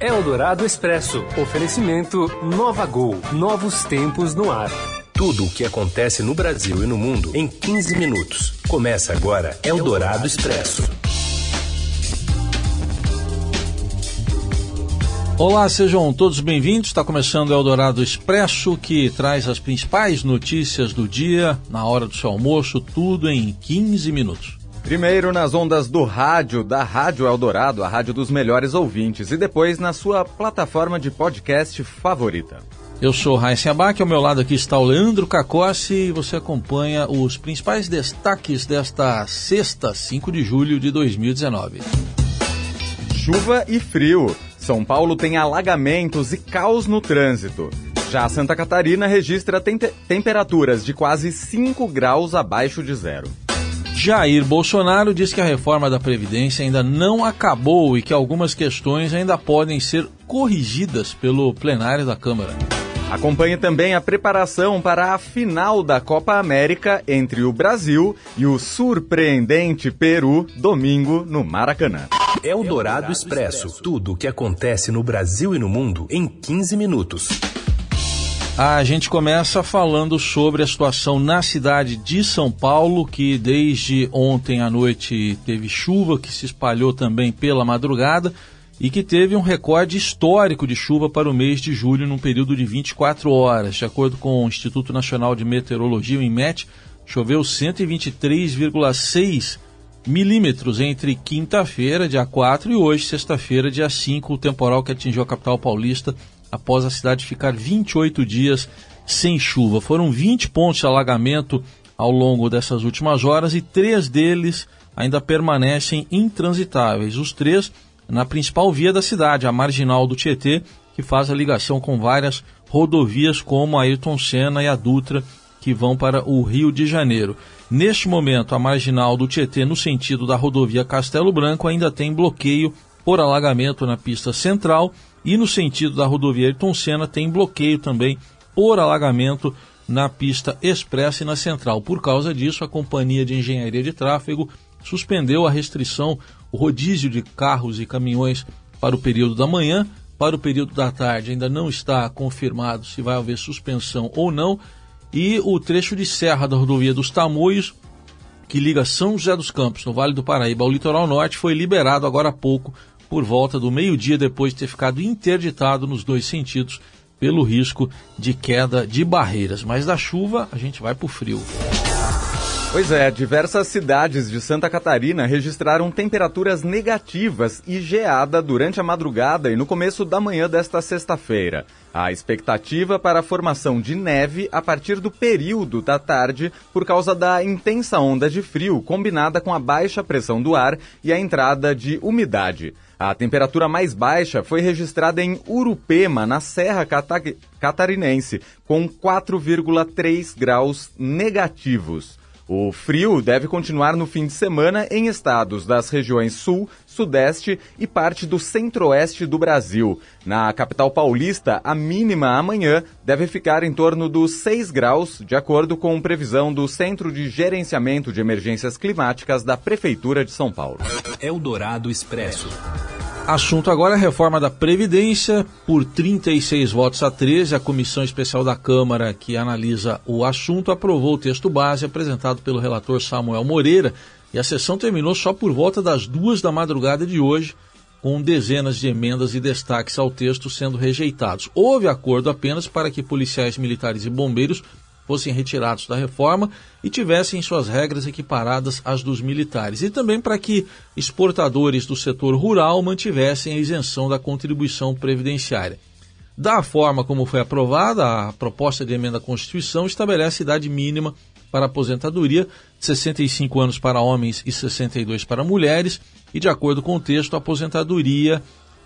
Eldorado Expresso. Oferecimento Nova Gol. Novos tempos no ar. Tudo o que acontece no Brasil e no mundo em 15 minutos. Começa agora Eldorado Expresso. Olá, sejam todos bem-vindos. Está começando o Eldorado Expresso, que traz as principais notícias do dia, na hora do seu almoço, tudo em 15 minutos. Primeiro nas ondas do rádio, da Rádio Eldorado, a rádio dos melhores ouvintes, e depois na sua plataforma de podcast favorita. Eu sou Raíssa Abac, ao meu lado aqui está o Leandro Cacossi e você acompanha os principais destaques desta sexta, 5 de julho de 2019. Chuva e frio. São Paulo tem alagamentos e caos no trânsito. Já Santa Catarina registra tem temperaturas de quase 5 graus abaixo de zero. Jair Bolsonaro diz que a reforma da Previdência ainda não acabou e que algumas questões ainda podem ser corrigidas pelo plenário da Câmara. Acompanhe também a preparação para a final da Copa América entre o Brasil e o surpreendente Peru, domingo, no Maracanã. É o Dourado Expresso. Tudo o que acontece no Brasil e no mundo em 15 minutos. A gente começa falando sobre a situação na cidade de São Paulo, que desde ontem à noite teve chuva, que se espalhou também pela madrugada e que teve um recorde histórico de chuva para o mês de julho num período de 24 horas. De acordo com o Instituto Nacional de Meteorologia, o INMET, choveu 123,6 milímetros entre quinta-feira, dia 4, e hoje, sexta-feira, dia 5, o temporal que atingiu a capital paulista após a cidade ficar 28 dias sem chuva. Foram 20 pontos de alagamento ao longo dessas últimas horas e três deles ainda permanecem intransitáveis. Os três na principal via da cidade, a marginal do Tietê, que faz a ligação com várias rodovias como a Ayrton Senna e a Dutra, que vão para o Rio de Janeiro. Neste momento, a marginal do Tietê, no sentido da rodovia Castelo Branco, ainda tem bloqueio por alagamento na pista central e no sentido da rodovia Ayrton Senna tem bloqueio também por alagamento na pista expressa e na central. Por causa disso, a Companhia de Engenharia de Tráfego suspendeu a restrição, o rodízio de carros e caminhões para o período da manhã. Para o período da tarde ainda não está confirmado se vai haver suspensão ou não. E o trecho de serra da rodovia dos Tamoios, que liga São José dos Campos, no Vale do Paraíba, ao litoral norte, foi liberado agora há pouco por volta do meio-dia depois de ter ficado interditado nos dois sentidos pelo risco de queda de barreiras. Mas da chuva a gente vai para o frio. Pois é, diversas cidades de Santa Catarina registraram temperaturas negativas e geada durante a madrugada e no começo da manhã desta sexta-feira. A expectativa para a formação de neve a partir do período da tarde por causa da intensa onda de frio combinada com a baixa pressão do ar e a entrada de umidade. A temperatura mais baixa foi registrada em Urupema, na Serra Catarinense, com 4,3 graus negativos. O frio deve continuar no fim de semana em estados das regiões Sul, Sudeste e parte do Centro-Oeste do Brasil. Na capital paulista, a mínima amanhã deve ficar em torno dos 6 graus, de acordo com previsão do Centro de Gerenciamento de Emergências Climáticas da Prefeitura de São Paulo. Eldorado Expresso. Assunto agora a reforma da Previdência. Por 36 votos a 13, a Comissão Especial da Câmara, que analisa o assunto, aprovou o texto base apresentado pelo relator Samuel Moreira. E a sessão terminou só por volta das duas da madrugada de hoje, com dezenas de emendas e destaques ao texto sendo rejeitados. Houve acordo apenas para que policiais militares e bombeiros fossem retirados da reforma e tivessem suas regras equiparadas às dos militares, e também para que exportadores do setor rural mantivessem a isenção da contribuição previdenciária. Da forma como foi aprovada, a proposta de emenda à Constituição estabelece idade mínima para aposentadoria de 65 anos para homens e 62 para mulheres, e de acordo com o texto, a aposentadoria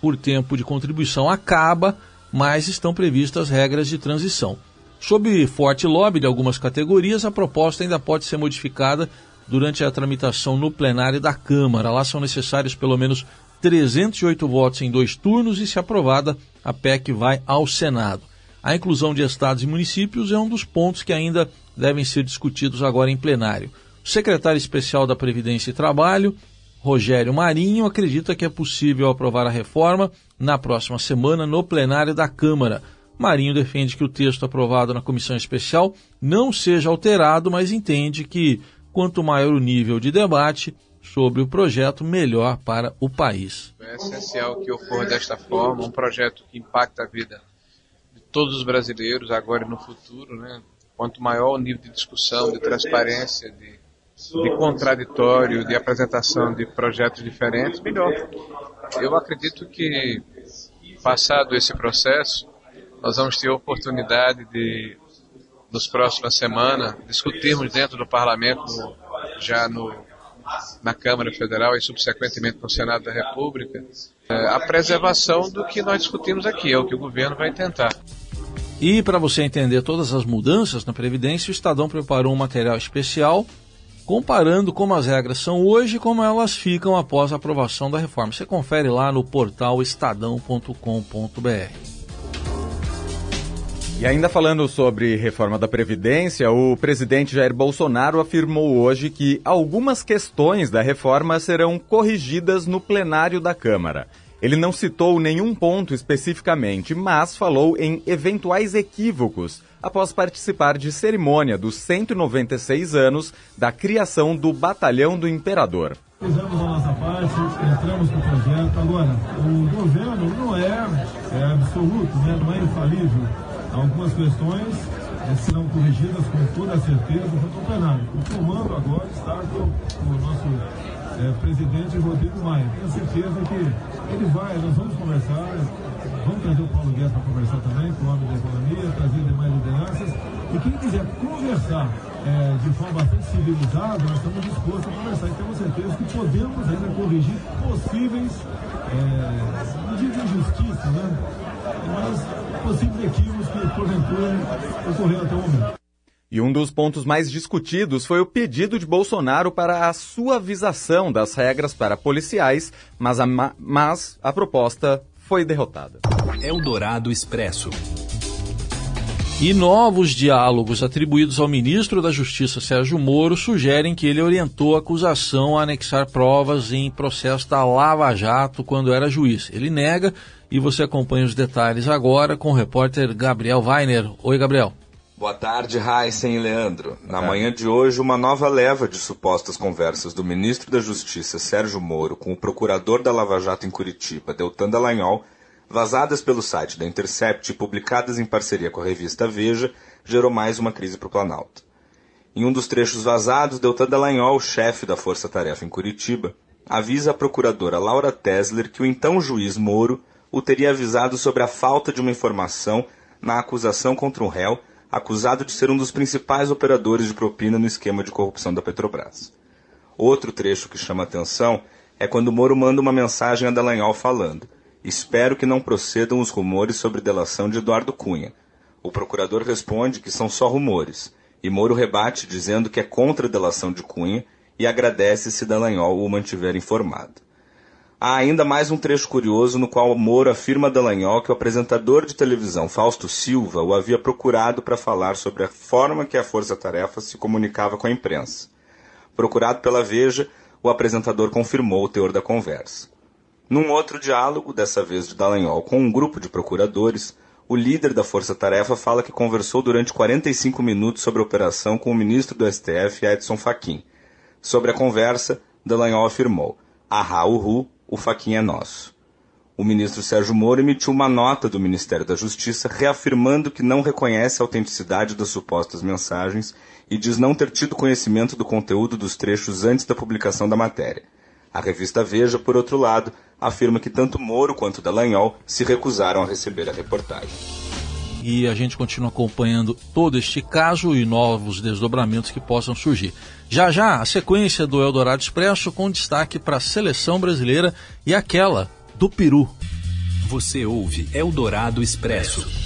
por tempo de contribuição acaba, mas estão previstas regras de transição. Sob forte lobby de algumas categorias, a proposta ainda pode ser modificada durante a tramitação no plenário da Câmara. Lá são necessários pelo menos 308 votos em dois turnos e, se aprovada, a PEC vai ao Senado. A inclusão de estados e municípios é um dos pontos que ainda devem ser discutidos agora em plenário. O secretário especial da Previdência e Trabalho, Rogério Marinho acredita que é possível aprovar a reforma na próxima semana no plenário da Câmara. Marinho defende que o texto aprovado na comissão especial não seja alterado, mas entende que quanto maior o nível de debate sobre o projeto, melhor para o país. É essencial que ocorra desta forma, um projeto que impacta a vida de todos os brasileiros, agora e no futuro. Né? Quanto maior o nível de discussão, de transparência, de, de contraditório, de apresentação de projetos diferentes, melhor. Eu acredito que, passado esse processo, nós vamos ter a oportunidade de, nos próximas semanas, discutirmos dentro do parlamento, já no, na Câmara Federal e subsequentemente no Senado da República, é, a preservação do que nós discutimos aqui, é o que o governo vai tentar. E para você entender todas as mudanças na Previdência, o Estadão preparou um material especial comparando como as regras são hoje e como elas ficam após a aprovação da reforma. Você confere lá no portal estadão.com.br. E ainda falando sobre reforma da Previdência, o presidente Jair Bolsonaro afirmou hoje que algumas questões da reforma serão corrigidas no plenário da Câmara. Ele não citou nenhum ponto especificamente, mas falou em eventuais equívocos após participar de cerimônia dos 196 anos da criação do Batalhão do Imperador. Fizemos a nossa parte, entramos no projeto. Agora, o governo não é, é absoluto, né? não é infalível algumas questões é, serão corrigidas com toda certeza junto ao plenário. O comando agora está com, com o nosso é, presidente Rodrigo Maia. Tenho certeza que ele vai, nós vamos conversar, vamos trazer o Paulo Guedes para conversar também, com o homem da economia, trazer demais lideranças. E quem quiser conversar é, de forma bastante civilizada, nós estamos dispostos a conversar e temos certeza que podemos ainda corrigir possíveis é, medidas de injustiça, né? Mas possíveis equívocos que porventura ocorreram até o momento. E um dos pontos mais discutidos foi o pedido de Bolsonaro para a suavização das regras para policiais, mas a, mas a proposta foi derrotada. Eldorado Expresso. E novos diálogos atribuídos ao ministro da Justiça Sérgio Moro sugerem que ele orientou a acusação a anexar provas em processo da Lava Jato quando era juiz. Ele nega e você acompanha os detalhes agora com o repórter Gabriel Weiner. Oi, Gabriel. Boa tarde, Heisen e Leandro. Na manhã de hoje, uma nova leva de supostas conversas do ministro da Justiça, Sérgio Moro, com o procurador da Lava Jato em Curitiba, Deltan Dallagnol, vazadas pelo site da Intercept e publicadas em parceria com a revista Veja, gerou mais uma crise para o Planalto. Em um dos trechos vazados, Deltan Dallagnol, chefe da Força Tarefa em Curitiba, avisa a procuradora Laura Tesler que o então juiz Moro o teria avisado sobre a falta de uma informação na acusação contra um réu acusado de ser um dos principais operadores de propina no esquema de corrupção da Petrobras. Outro trecho que chama atenção é quando Moro manda uma mensagem a Dallagnol falando Espero que não procedam os rumores sobre delação de Eduardo Cunha. O procurador responde que são só rumores, e Moro rebate dizendo que é contra a delação de Cunha e agradece se Dallagnol o mantiver informado. Há ainda mais um trecho curioso no qual Moro afirma a Dallagnol que o apresentador de televisão Fausto Silva o havia procurado para falar sobre a forma que a Força Tarefa se comunicava com a imprensa. Procurado pela Veja, o apresentador confirmou o teor da conversa. Num outro diálogo, dessa vez de Dallagnol com um grupo de procuradores, o líder da Força Tarefa fala que conversou durante 45 minutos sobre a operação com o ministro do STF, Edson Fachin. Sobre a conversa, Dallagnol afirmou: Ahá, uhu, o Fachin é nosso. O ministro Sérgio Moro emitiu uma nota do Ministério da Justiça reafirmando que não reconhece a autenticidade das supostas mensagens e diz não ter tido conhecimento do conteúdo dos trechos antes da publicação da matéria. A revista Veja, por outro lado, afirma que tanto Moro quanto Dallagnol se recusaram a receber a reportagem. E a gente continua acompanhando todo este caso e novos desdobramentos que possam surgir. Já já, a sequência do Eldorado Expresso com destaque para a seleção brasileira e aquela do Peru. Você ouve Eldorado Expresso.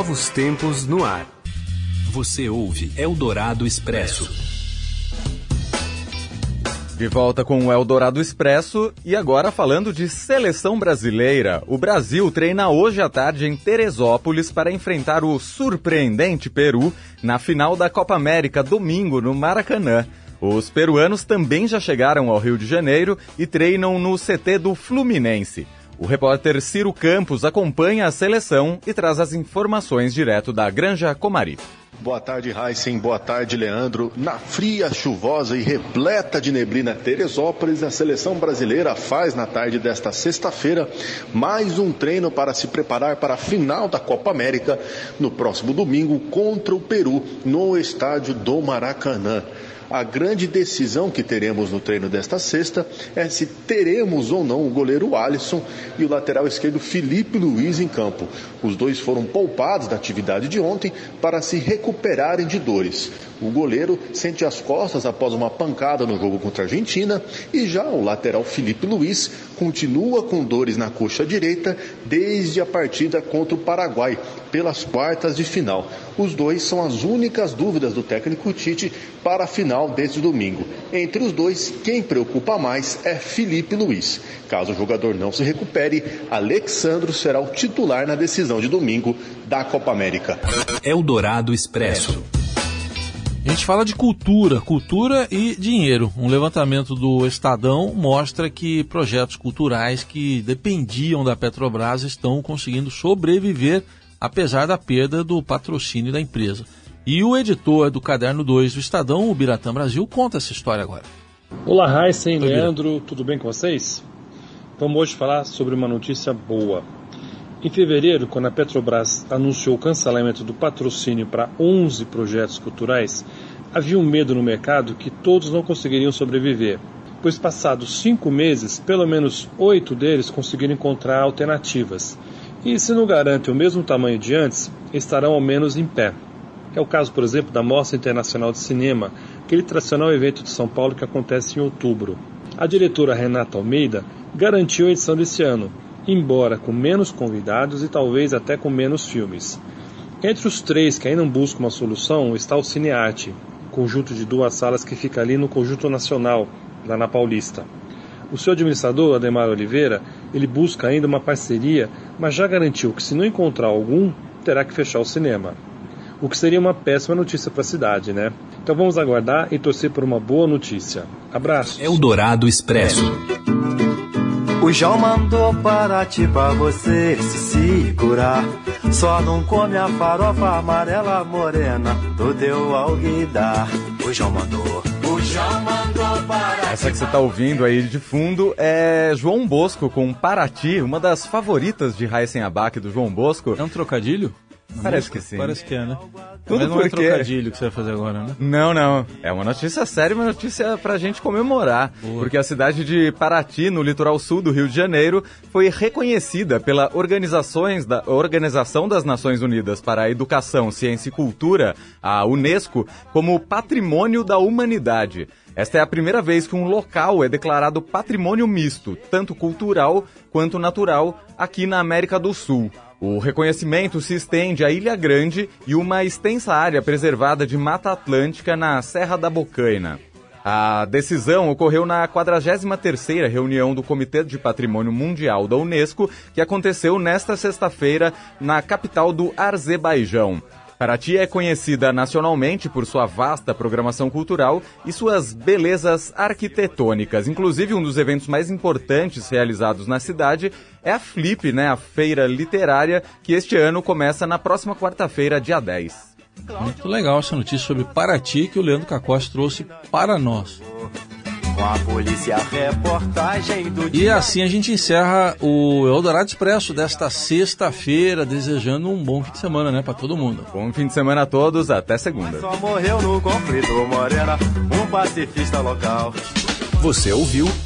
Novos tempos no ar. Você ouve Eldorado Expresso. De volta com o Eldorado Expresso e agora falando de seleção brasileira. O Brasil treina hoje à tarde em Teresópolis para enfrentar o surpreendente Peru na final da Copa América domingo no Maracanã. Os peruanos também já chegaram ao Rio de Janeiro e treinam no CT do Fluminense. O repórter Ciro Campos acompanha a seleção e traz as informações direto da Granja Comari. Boa tarde, Heisen. Boa tarde, Leandro. Na fria, chuvosa e repleta de neblina Teresópolis, a seleção brasileira faz na tarde desta sexta-feira mais um treino para se preparar para a final da Copa América no próximo domingo contra o Peru no estádio do Maracanã. A grande decisão que teremos no treino desta sexta é se teremos ou não o goleiro Alisson e o lateral esquerdo Felipe Luiz em campo. Os dois foram poupados da atividade de ontem para se recuperarem de dores. O goleiro sente as costas após uma pancada no jogo contra a Argentina e já o lateral Felipe Luiz continua com dores na coxa direita desde a partida contra o Paraguai pelas quartas de final. Os dois são as únicas dúvidas do técnico Tite para a final deste domingo. Entre os dois, quem preocupa mais é Felipe Luiz. Caso o jogador não se recupere, Alexandro será o titular na decisão de domingo da Copa América. Eldorado Expresso. A gente fala de cultura, cultura e dinheiro. Um levantamento do Estadão mostra que projetos culturais que dependiam da Petrobras estão conseguindo sobreviver apesar da perda do patrocínio da empresa. E o editor do Caderno 2 do Estadão, o Biratã Brasil, conta essa história agora. Olá, Raíssen, Leandro, tudo bem com vocês? Vamos hoje falar sobre uma notícia boa. Em fevereiro, quando a Petrobras anunciou o cancelamento do patrocínio para 11 projetos culturais, havia um medo no mercado que todos não conseguiriam sobreviver, pois passados cinco meses, pelo menos oito deles conseguiram encontrar alternativas e, se não garante o mesmo tamanho de antes, estarão ao menos em pé. É o caso, por exemplo, da Mostra Internacional de Cinema, aquele tradicional evento de São Paulo que acontece em outubro. A diretora Renata Almeida garantiu a edição desse ano, embora com menos convidados e talvez até com menos filmes. Entre os três que ainda buscam uma solução está o Cinearte, conjunto de duas salas que fica ali no Conjunto Nacional, lá na Paulista. O seu administrador, Ademar Oliveira, ele busca ainda uma parceria, mas já garantiu que se não encontrar algum, terá que fechar o cinema. O que seria uma péssima notícia para a cidade, né? Então vamos aguardar e torcer por uma boa notícia. Abraço. Eldorado Expresso. O João mandou para ti pra você se segurar. Só não come a farofa amarela morena do teu alguidar. O João mandou. O João mandou para Essa que você tá ouvindo aí de fundo é João Bosco com Paraty, uma das favoritas de Raíssen Abac do João Bosco. É um trocadilho? Parece que sim. Parece que é, né? Tudo Mas não porque... é trocadilho que você vai fazer agora, né? Não, não. É uma notícia séria, uma notícia pra gente comemorar. Boa. Porque a cidade de Paraty, no litoral sul do Rio de Janeiro, foi reconhecida pela organizações da Organização das Nações Unidas para a Educação, Ciência e Cultura, a UNESCO, como Patrimônio da Humanidade. Esta é a primeira vez que um local é declarado patrimônio misto, tanto cultural quanto natural, aqui na América do Sul. O reconhecimento se estende à Ilha Grande e uma extensa área preservada de Mata Atlântica na Serra da Bocaina. A decisão ocorreu na 43ª reunião do Comitê de Patrimônio Mundial da Unesco, que aconteceu nesta sexta-feira na capital do Azerbaijão. Paraty é conhecida nacionalmente por sua vasta programação cultural e suas belezas arquitetônicas. Inclusive, um dos eventos mais importantes realizados na cidade é a Flip, né, a feira literária, que este ano começa na próxima quarta-feira, dia 10. Muito legal essa notícia sobre Paraty que o Leandro Cacós trouxe para nós. Polícia, a reportagem do E dia. assim a gente encerra o Eldorado Expresso desta sexta-feira, desejando um bom fim de semana, né, para todo mundo. Bom fim de semana a todos, até segunda. Só morreu no conflito Morena, um pacifista local. Você ouviu